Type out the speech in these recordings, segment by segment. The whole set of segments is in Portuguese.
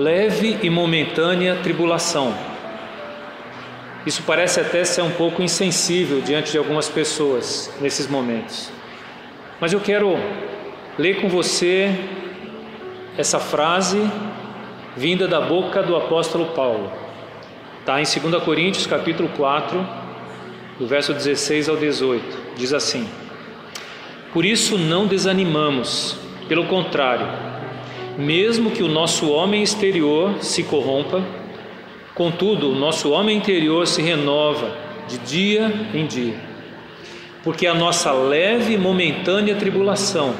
leve e momentânea tribulação. Isso parece até ser um pouco insensível diante de algumas pessoas nesses momentos. Mas eu quero ler com você essa frase vinda da boca do apóstolo Paulo. Está em 2 Coríntios, capítulo 4, do verso 16 ao 18. Diz assim: Por isso não desanimamos, pelo contrário, mesmo que o nosso homem exterior se corrompa, contudo, o nosso homem interior se renova de dia em dia. Porque a nossa leve e momentânea tribulação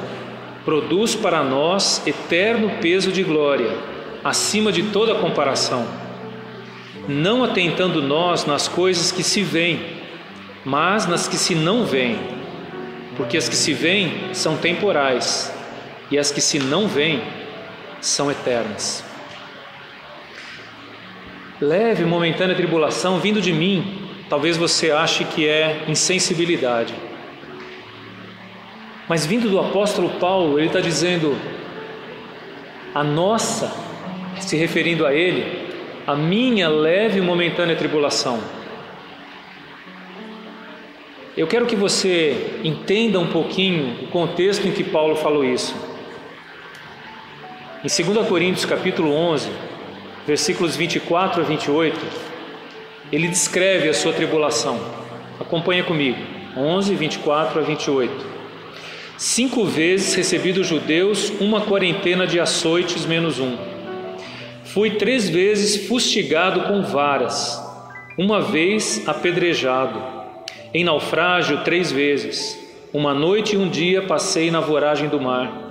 produz para nós eterno peso de glória, acima de toda comparação. Não atentando nós nas coisas que se veem, mas nas que se não veem. Porque as que se veem são temporais, e as que se não veem são eternas. Leve momentânea tribulação vindo de mim, talvez você ache que é insensibilidade. Mas vindo do apóstolo Paulo, ele está dizendo: a nossa, se referindo a ele, a minha leve momentânea tribulação. Eu quero que você entenda um pouquinho o contexto em que Paulo falou isso. Em 2 Coríntios capítulo 11, versículos 24 a 28, ele descreve a sua tribulação. Acompanha comigo. 11, 24 a 28. Cinco vezes recebi dos judeus uma quarentena de açoites menos um. Fui três vezes fustigado com varas, uma vez apedrejado. Em naufrágio três vezes. Uma noite e um dia passei na voragem do mar.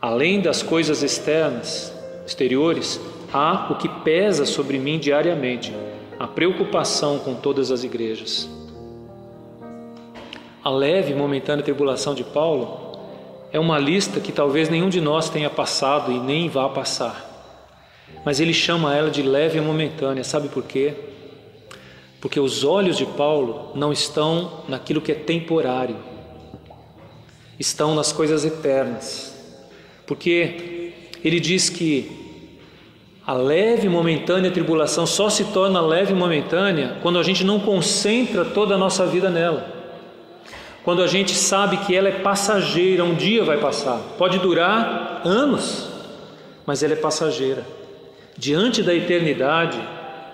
Além das coisas externas, exteriores, há o que pesa sobre mim diariamente, a preocupação com todas as igrejas. A leve e momentânea tribulação de Paulo é uma lista que talvez nenhum de nós tenha passado e nem vá passar. Mas ele chama ela de leve e momentânea, sabe por quê? Porque os olhos de Paulo não estão naquilo que é temporário, estão nas coisas eternas. Porque ele diz que a leve momentânea tribulação só se torna leve e momentânea quando a gente não concentra toda a nossa vida nela quando a gente sabe que ela é passageira, um dia vai passar, pode durar anos, mas ela é passageira. Diante da eternidade,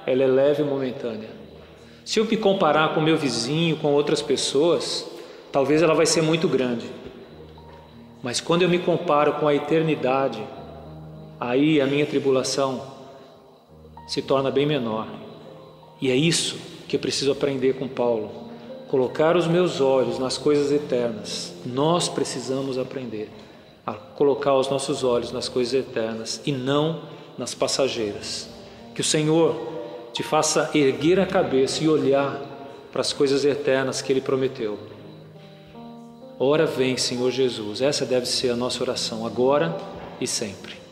ela é leve e momentânea. Se eu me comparar com meu vizinho, com outras pessoas, talvez ela vai ser muito grande. Mas quando eu me comparo com a eternidade, aí a minha tribulação se torna bem menor. E é isso que eu preciso aprender com Paulo colocar os meus olhos nas coisas eternas. Nós precisamos aprender a colocar os nossos olhos nas coisas eternas e não nas passageiras. Que o Senhor te faça erguer a cabeça e olhar para as coisas eternas que Ele prometeu. Ora vem, Senhor Jesus. Essa deve ser a nossa oração agora e sempre.